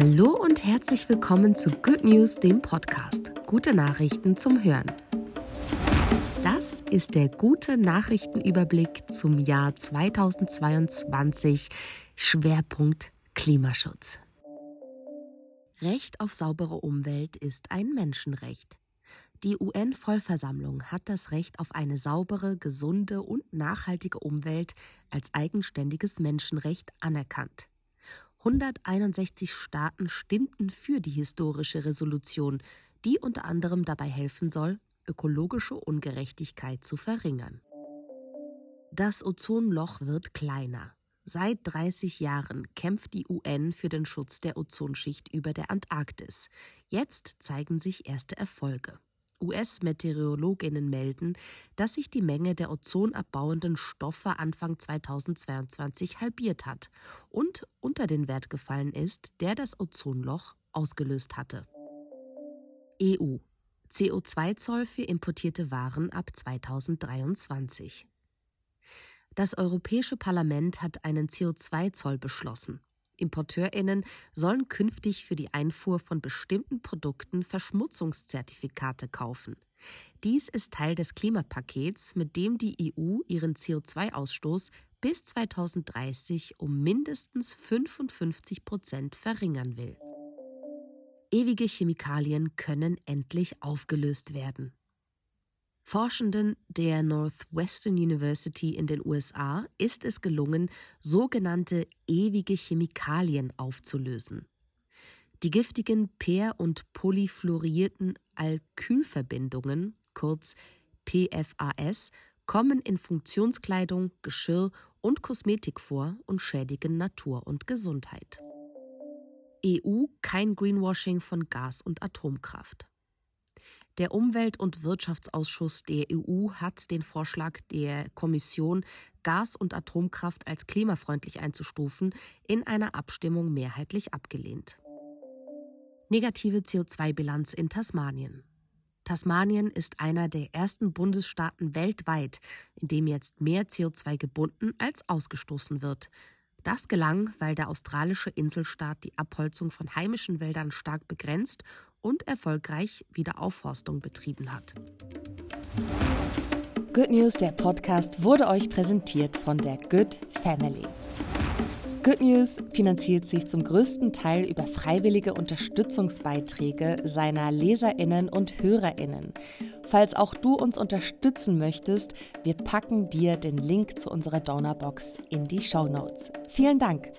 Hallo und herzlich willkommen zu Good News, dem Podcast. Gute Nachrichten zum Hören. Das ist der gute Nachrichtenüberblick zum Jahr 2022. Schwerpunkt Klimaschutz. Recht auf saubere Umwelt ist ein Menschenrecht. Die UN-Vollversammlung hat das Recht auf eine saubere, gesunde und nachhaltige Umwelt als eigenständiges Menschenrecht anerkannt. 161 Staaten stimmten für die historische Resolution, die unter anderem dabei helfen soll, ökologische Ungerechtigkeit zu verringern. Das Ozonloch wird kleiner. Seit 30 Jahren kämpft die UN für den Schutz der Ozonschicht über der Antarktis. Jetzt zeigen sich erste Erfolge. US-Meteorologinnen melden, dass sich die Menge der ozonabbauenden Stoffe Anfang 2022 halbiert hat und unter den Wert gefallen ist, der das Ozonloch ausgelöst hatte. EU CO2-Zoll für importierte Waren ab 2023. Das Europäische Parlament hat einen CO2-Zoll beschlossen. Importeurinnen sollen künftig für die Einfuhr von bestimmten Produkten Verschmutzungszertifikate kaufen. Dies ist Teil des Klimapakets, mit dem die EU ihren CO2-Ausstoß bis 2030 um mindestens 55 Prozent verringern will. Ewige Chemikalien können endlich aufgelöst werden. Forschenden der Northwestern University in den USA ist es gelungen, sogenannte ewige Chemikalien aufzulösen. Die giftigen per- und polyfluorierten Alkylverbindungen, kurz PFAS, kommen in Funktionskleidung, Geschirr und Kosmetik vor und schädigen Natur und Gesundheit. EU kein Greenwashing von Gas- und Atomkraft. Der Umwelt- und Wirtschaftsausschuss der EU hat den Vorschlag der Kommission, Gas- und Atomkraft als klimafreundlich einzustufen, in einer Abstimmung mehrheitlich abgelehnt. Negative CO2-Bilanz in Tasmanien. Tasmanien ist einer der ersten Bundesstaaten weltweit, in dem jetzt mehr CO2 gebunden als ausgestoßen wird. Das gelang, weil der australische Inselstaat die Abholzung von heimischen Wäldern stark begrenzt und erfolgreich Wiederaufforstung betrieben hat. Good News, der Podcast, wurde euch präsentiert von der Good Family. Good News finanziert sich zum größten Teil über freiwillige Unterstützungsbeiträge seiner Leserinnen und Hörerinnen. Falls auch du uns unterstützen möchtest, wir packen dir den Link zu unserer Donorbox in die Show Notes. Vielen Dank.